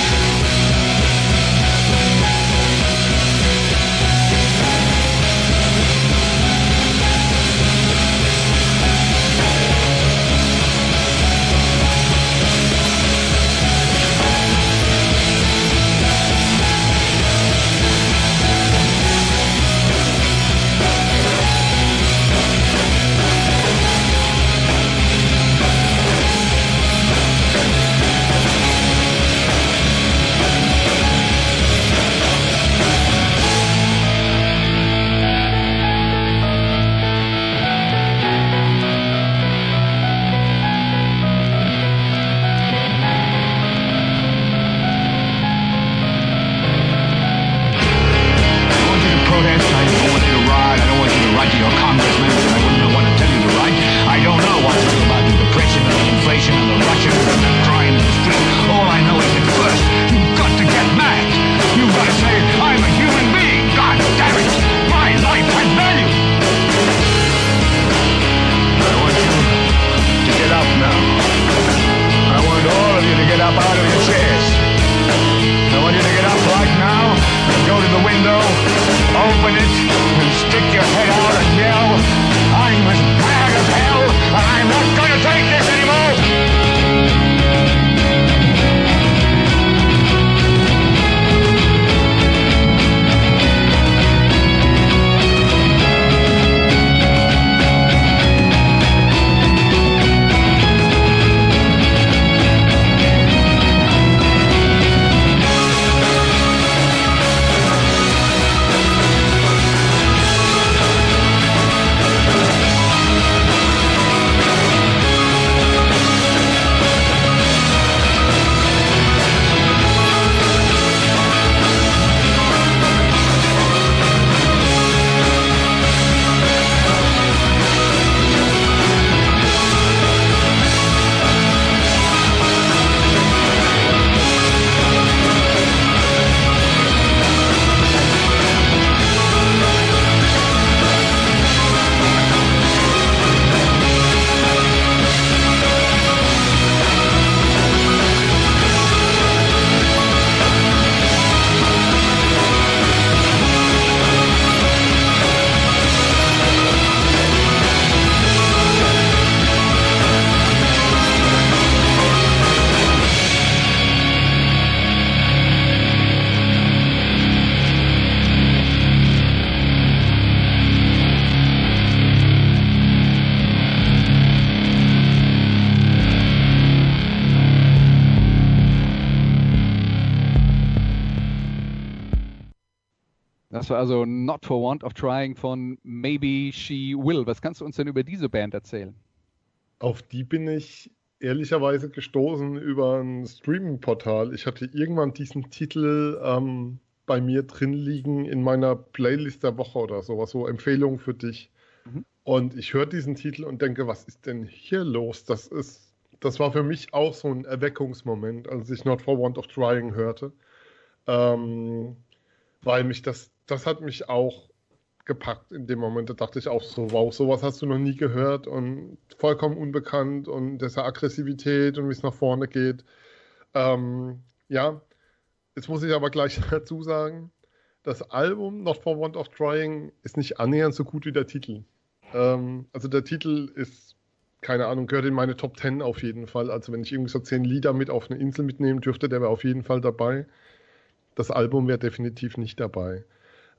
Want of Trying von Maybe She Will. Was kannst du uns denn über diese Band erzählen? Auf die bin ich ehrlicherweise gestoßen über ein Streaming-Portal. Ich hatte irgendwann diesen Titel ähm, bei mir drin liegen in meiner Playlist der Woche oder sowas, so Empfehlung für dich. Mhm. Und ich höre diesen Titel und denke, was ist denn hier los? Das ist, das war für mich auch so ein Erweckungsmoment, als ich Not for Want of Trying hörte. Ähm, weil mich das das hat mich auch gepackt in dem Moment. Da dachte ich auch so, wow, sowas hast du noch nie gehört und vollkommen unbekannt und diese Aggressivität und wie es nach vorne geht. Ähm, ja, jetzt muss ich aber gleich dazu sagen, das Album Not for Want of Trying ist nicht annähernd so gut wie der Titel. Ähm, also der Titel ist, keine Ahnung, gehört in meine Top 10 auf jeden Fall. Also wenn ich irgendwie so zehn Lieder mit auf eine Insel mitnehmen dürfte, der wäre auf jeden Fall dabei. Das Album wäre definitiv nicht dabei.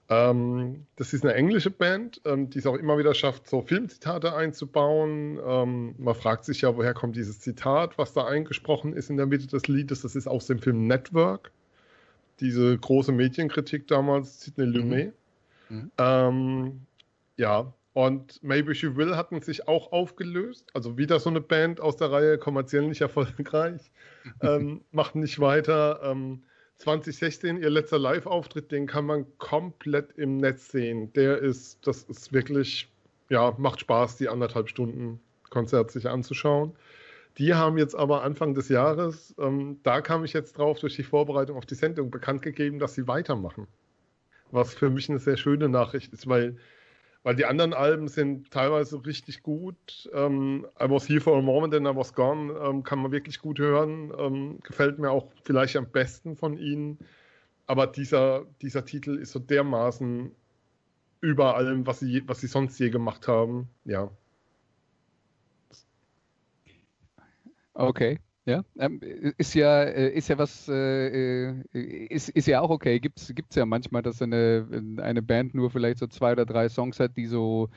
Ähm, das ist eine englische Band, ähm, die es auch immer wieder schafft, so Filmzitate einzubauen. Ähm, man fragt sich ja, woher kommt dieses Zitat, was da eingesprochen ist in der Mitte des Liedes. Das ist aus dem Film Network. Diese große Medienkritik damals, Sidney mhm. Lumet. Mhm. Mhm. ja, und Maybe She Will hatten sich auch aufgelöst. Also wieder so eine Band aus der Reihe, kommerziell nicht erfolgreich. ähm, macht nicht weiter. Ähm, 2016, ihr letzter Live-Auftritt, den kann man komplett im Netz sehen. Der ist, das ist wirklich, ja, macht Spaß, die anderthalb Stunden Konzert sich anzuschauen. Die haben jetzt aber Anfang des Jahres, ähm, da kam ich jetzt drauf, durch die Vorbereitung auf die Sendung bekannt gegeben, dass sie weitermachen. Was für mich eine sehr schöne Nachricht ist, weil weil die anderen Alben sind teilweise richtig gut. Ähm, I Was Here for a Moment and I Was Gone ähm, kann man wirklich gut hören. Ähm, gefällt mir auch vielleicht am besten von ihnen. Aber dieser, dieser Titel ist so dermaßen über allem, was sie, was sie sonst je gemacht haben. Ja. Okay. Ja, ähm, ist ja, äh, ist ja was, äh, äh, ist, ist ja auch okay. Gibt es ja manchmal, dass eine, eine Band nur vielleicht so zwei oder drei Songs hat, die so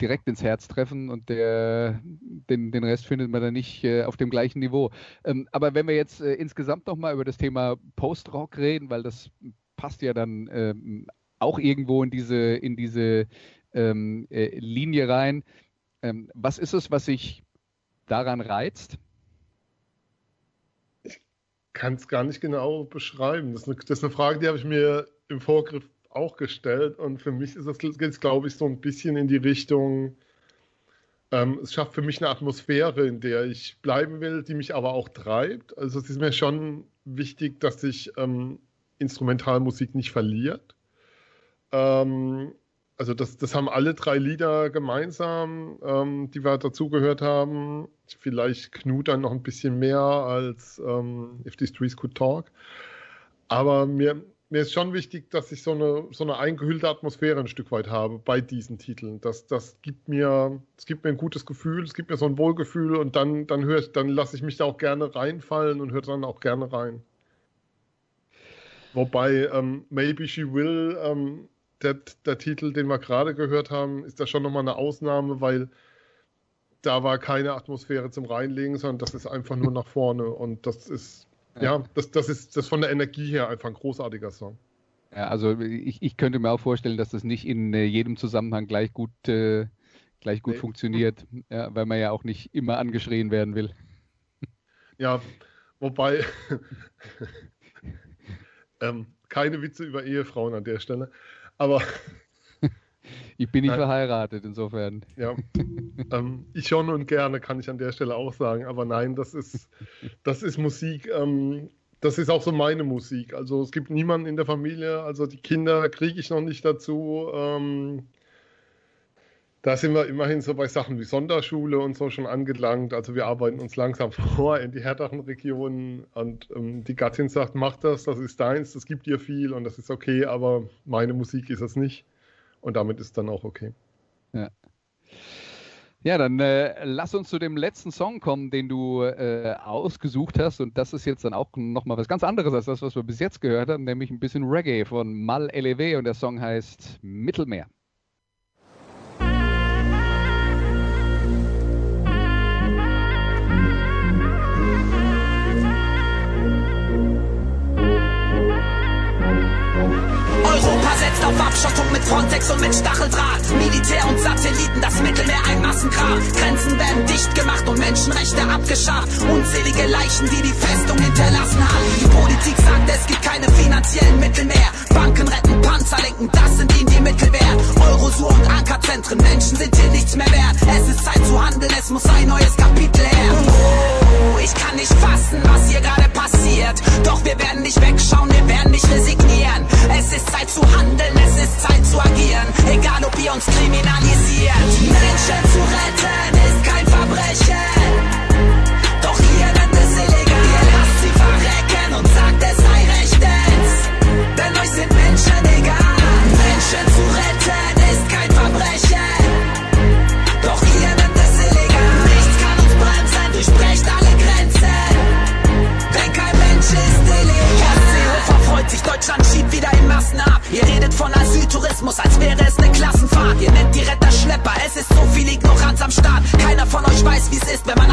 direkt ins Herz treffen und der, den, den Rest findet man dann nicht äh, auf dem gleichen Niveau. Ähm, aber wenn wir jetzt äh, insgesamt nochmal über das Thema Post-Rock reden, weil das passt ja dann ähm, auch irgendwo in diese, in diese ähm, äh, Linie rein. Ähm, was ist es, was sich daran reizt? Kann es gar nicht genau beschreiben. Das ist, eine, das ist eine Frage, die habe ich mir im Vorgriff auch gestellt. Und für mich ist das geht glaube ich, so ein bisschen in die Richtung, ähm, es schafft für mich eine Atmosphäre, in der ich bleiben will, die mich aber auch treibt. Also es ist mir schon wichtig, dass sich ähm, Instrumentalmusik nicht verliert. Ähm, also das, das haben alle drei Lieder gemeinsam, ähm, die wir dazugehört haben. Vielleicht Knut dann noch ein bisschen mehr als ähm, If the Streets Could Talk. Aber mir, mir ist schon wichtig, dass ich so eine, so eine eingehüllte Atmosphäre ein Stück weit habe bei diesen Titeln. Das, das, gibt, mir, das gibt mir ein gutes Gefühl, es gibt mir so ein Wohlgefühl und dann, dann, höre ich, dann lasse ich mich da auch gerne reinfallen und höre dann auch gerne rein. Wobei ähm, Maybe She Will ähm, der, der Titel, den wir gerade gehört haben, ist da schon nochmal eine Ausnahme, weil da war keine Atmosphäre zum Reinlegen, sondern das ist einfach nur nach vorne. Und das ist, ja, ja das, das ist das von der Energie her einfach ein großartiger Song. Ja, also ich, ich könnte mir auch vorstellen, dass das nicht in äh, jedem Zusammenhang gleich gut, äh, gleich gut nee. funktioniert, ja, weil man ja auch nicht immer angeschrien werden will. Ja, wobei ähm, keine Witze über Ehefrauen an der Stelle. Aber. Ich bin nicht nein. verheiratet, insofern. Ja. ähm, ich schon und gerne, kann ich an der Stelle auch sagen. Aber nein, das ist, das ist Musik. Ähm, das ist auch so meine Musik. Also es gibt niemanden in der Familie, also die Kinder kriege ich noch nicht dazu. Ähm, da sind wir immerhin so bei Sachen wie Sonderschule und so schon angelangt. Also wir arbeiten uns langsam vor in die härteren Regionen und ähm, die Gattin sagt, mach das, das ist deins, das gibt dir viel und das ist okay, aber meine Musik ist es nicht. Und damit ist dann auch okay. Ja. Ja, dann äh, lass uns zu dem letzten Song kommen, den du äh, ausgesucht hast. Und das ist jetzt dann auch nochmal was ganz anderes als das, was wir bis jetzt gehört haben, nämlich ein bisschen Reggae von Mal Elevé und der Song heißt Mittelmeer. Auf Abschottung mit Frontex und mit Stacheldraht. Militär und Satelliten, das Mittelmeer ein Massengrab. Grenzen werden dicht gemacht und Menschenrechte abgeschafft. Unzählige Leichen, die die Festung hinterlassen haben. Die Politik sagt, es gibt keine finanziellen Mittel mehr. Banken retten, Panzer lenken, das sind ihnen die Mittel wert. Eurosur und Ankerzentren, Menschen sind hier nichts mehr wert. Es ist Zeit zu handeln, es muss ein neues Kapitel her. Oh, ich kann nicht fassen, was hier gerade passiert. Doch wir werden nicht wegschauen, wir werden nicht resignieren. Es ist Zeit zu handeln, es ist Zeit zu agieren, egal ob ihr uns kriminalisiert. Menschen zu retten ist kein Verbrechen. Doch ihr nennt es illegal. Ihr lasst sie verrecken und sagt, es sei rechtens. Denn euch sind Menschen egal. Menschen zu retten Deutschland schiebt wieder in Massen ab. Ihr redet von Asyl Kosmos, als wäre es eine Klassenfahrt. Ihr nennt die Retter Schlepper, es ist so viel Ignoranz am Start. Keiner von euch weiß, wie es ist, wenn man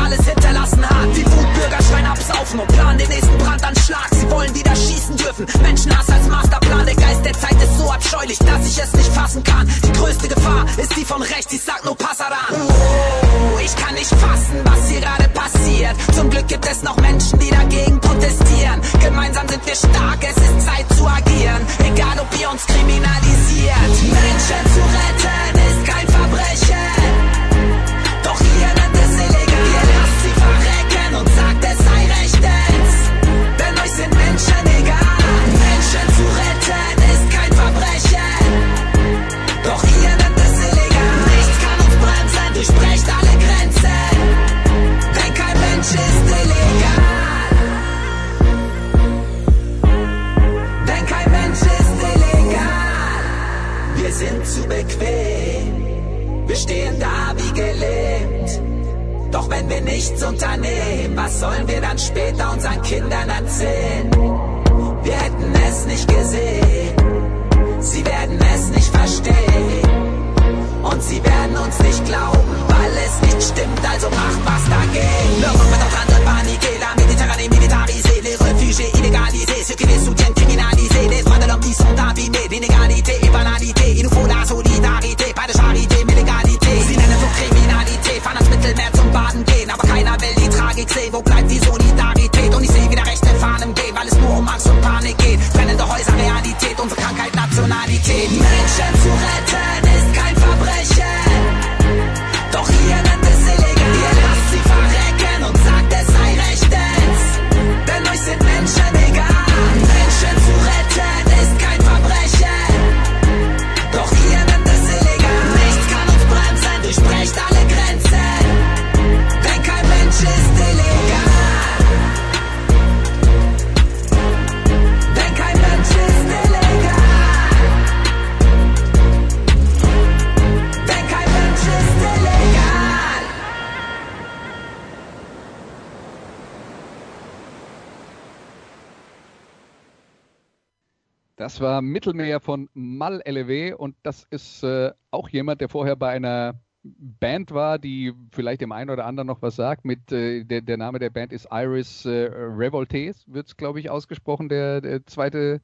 Das war Mittelmeer von Mal LW und das ist äh, auch jemand, der vorher bei einer Band war, die vielleicht dem einen oder anderen noch was sagt. Mit äh, der, der Name der Band ist Iris äh, Revoltes, wird es, glaube ich, ausgesprochen, der, der zweite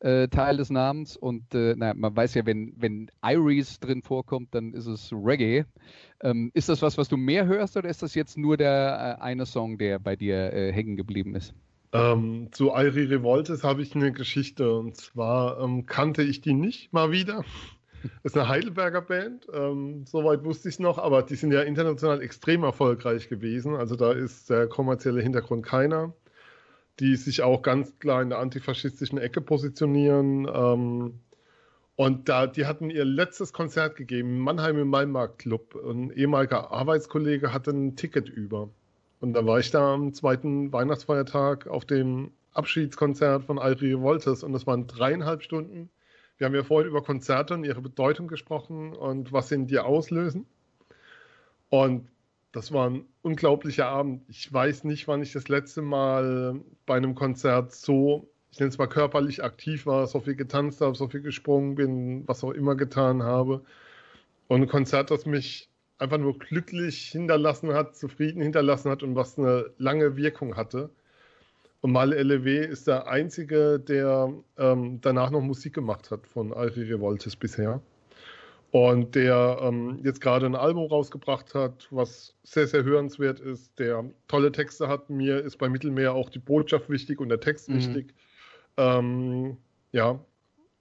äh, Teil des Namens. Und äh, naja, man weiß ja, wenn, wenn Iris drin vorkommt, dann ist es Reggae. Ähm, ist das was, was du mehr hörst oder ist das jetzt nur der äh, eine Song, der bei dir äh, hängen geblieben ist? Ähm, zu Airi Revoltes habe ich eine Geschichte und zwar ähm, kannte ich die nicht mal wieder. Das ist eine Heidelberger Band, ähm, soweit wusste ich es noch, aber die sind ja international extrem erfolgreich gewesen. Also da ist der kommerzielle Hintergrund keiner. Die sich auch ganz klar in der antifaschistischen Ecke positionieren. Ähm, und da, die hatten ihr letztes Konzert gegeben, Mannheim im Maimarkt Club. Ein ehemaliger Arbeitskollege hatte ein Ticket über. Und dann war ich da am zweiten Weihnachtsfeiertag auf dem Abschiedskonzert von Airi Revoltes und das waren dreieinhalb Stunden. Wir haben ja vorhin über Konzerte und ihre Bedeutung gesprochen und was sie in dir auslösen. Und das war ein unglaublicher Abend. Ich weiß nicht, wann ich das letzte Mal bei einem Konzert so, ich nenne es mal körperlich aktiv war, so viel getanzt habe, so viel gesprungen bin, was auch immer getan habe. Und ein Konzert, das mich einfach nur glücklich hinterlassen hat, zufrieden hinterlassen hat und was eine lange Wirkung hatte. Und Mal LW ist der einzige, der ähm, danach noch Musik gemacht hat von Airi Revoltes bisher. Und der ähm, jetzt gerade ein Album rausgebracht hat, was sehr, sehr hörenswert ist, der tolle Texte hat. Mir ist bei Mittelmeer auch die Botschaft wichtig und der Text Mhm. wichtig. Ähm, ja,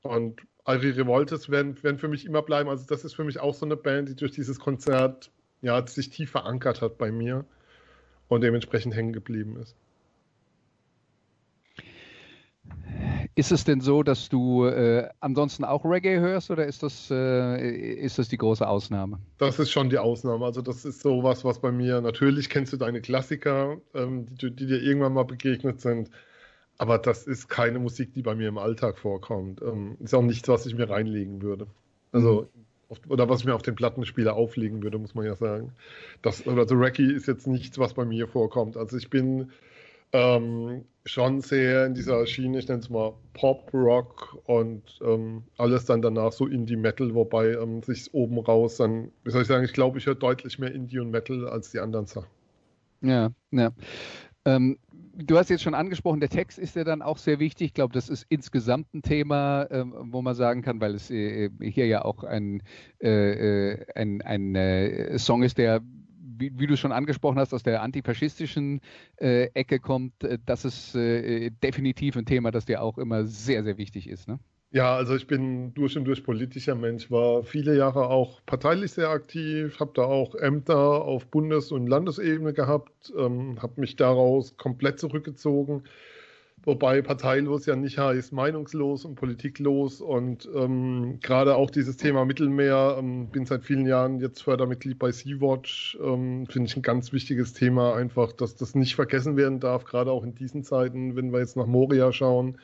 und Airi Revoltes werden, werden für mich immer bleiben. Also das ist für mich auch so eine Band, die durch dieses Konzert ja, sich tief verankert hat bei mir und dementsprechend hängen geblieben ist. Ist es denn so, dass du äh, ansonsten auch Reggae hörst oder ist das, äh, ist das die große Ausnahme? Das ist schon die Ausnahme. Also das ist sowas, was bei mir, natürlich kennst du deine Klassiker, ähm, die, die dir irgendwann mal begegnet sind, aber das ist keine Musik, die bei mir im Alltag vorkommt. Ähm, ist auch nichts, was ich mir reinlegen würde. Also, auf, oder was ich mir auf den Plattenspieler auflegen würde, muss man ja sagen. Das, oder The Reggae ist jetzt nichts, was bei mir vorkommt. Also ich bin ähm, schon sehr in dieser Schiene, ich nenne es mal Pop, Rock und ähm, alles dann danach so Indie-Metal, wobei ähm, sich oben raus dann, wie soll ich sagen, ich glaube, ich höre deutlich mehr Indie und Metal als die anderen Sachen. Ja, ja. Ähm, du hast jetzt schon angesprochen, der Text ist ja dann auch sehr wichtig. Ich glaube, das ist insgesamt ein Thema, ähm, wo man sagen kann, weil es äh, hier ja auch ein, äh, äh ein, ein äh, Song ist, der wie, wie, du schon angesprochen hast, aus der antifaschistischen äh, Ecke kommt, äh, das ist äh, definitiv ein Thema, das dir auch immer sehr, sehr wichtig ist. Ne? Ja, also ich bin durch und durch politischer Mensch, war viele Jahre auch parteilich sehr aktiv, habe da auch Ämter auf Bundes- und Landesebene gehabt, ähm, habe mich daraus komplett zurückgezogen Wobei parteilos ja nicht heißt meinungslos und politiklos. Und ähm, gerade auch dieses Thema Mittelmeer, ähm, bin seit vielen Jahren jetzt Fördermitglied bei Sea-Watch, ähm, finde ich ein ganz wichtiges Thema, einfach, dass das nicht vergessen werden darf, gerade auch in diesen Zeiten, wenn wir jetzt nach Moria schauen,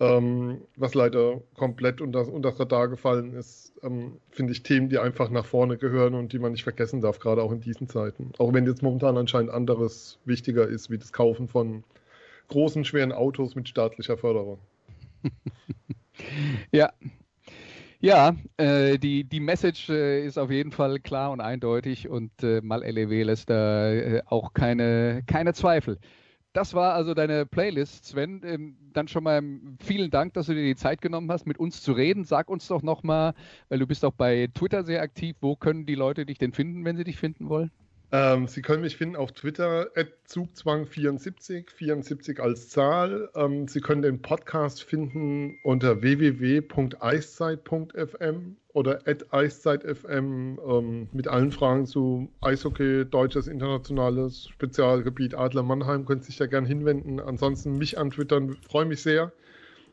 ähm, was leider komplett unter, unter das Radar gefallen ist, ähm, finde ich Themen, die einfach nach vorne gehören und die man nicht vergessen darf, gerade auch in diesen Zeiten. Auch wenn jetzt momentan anscheinend anderes wichtiger ist, wie das Kaufen von großen, schweren Autos mit staatlicher Förderung. ja. Ja, äh, die, die Message äh, ist auf jeden Fall klar und eindeutig und äh, Mal LEW lässt da auch keine, keine Zweifel. Das war also deine Playlist, Sven. Ähm, dann schon mal vielen Dank, dass du dir die Zeit genommen hast, mit uns zu reden. Sag uns doch nochmal, weil du bist auch bei Twitter sehr aktiv, wo können die Leute dich denn finden, wenn sie dich finden wollen? Ähm, Sie können mich finden auf Twitter, Zugzwang74, 74 als Zahl. Ähm, Sie können den Podcast finden unter www.eiszeit.fm oder eiszeit.fm ähm, mit allen Fragen zu Eishockey, deutsches, internationales Spezialgebiet Adler Mannheim. Sie sich da gerne hinwenden. Ansonsten mich antwittern, freue mich sehr.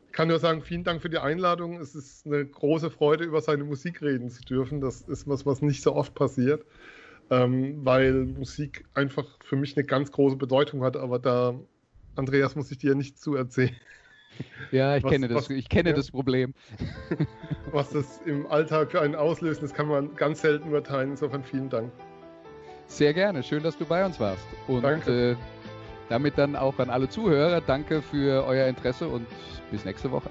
Ich kann nur sagen, vielen Dank für die Einladung. Es ist eine große Freude, über seine Musik reden zu dürfen. Das ist was, was nicht so oft passiert ähm, weil Musik einfach für mich eine ganz große Bedeutung hat, aber da, Andreas, muss ich dir nicht zu erzählen. Ja, ich was, kenne das, was, ich kenne ja, das Problem. Was das im Alltag für einen auslöst, das kann man ganz selten überteilen. Insofern vielen Dank. Sehr gerne, schön, dass du bei uns warst. Und Danke. Äh, damit dann auch an alle Zuhörer, danke für euer Interesse und bis nächste Woche.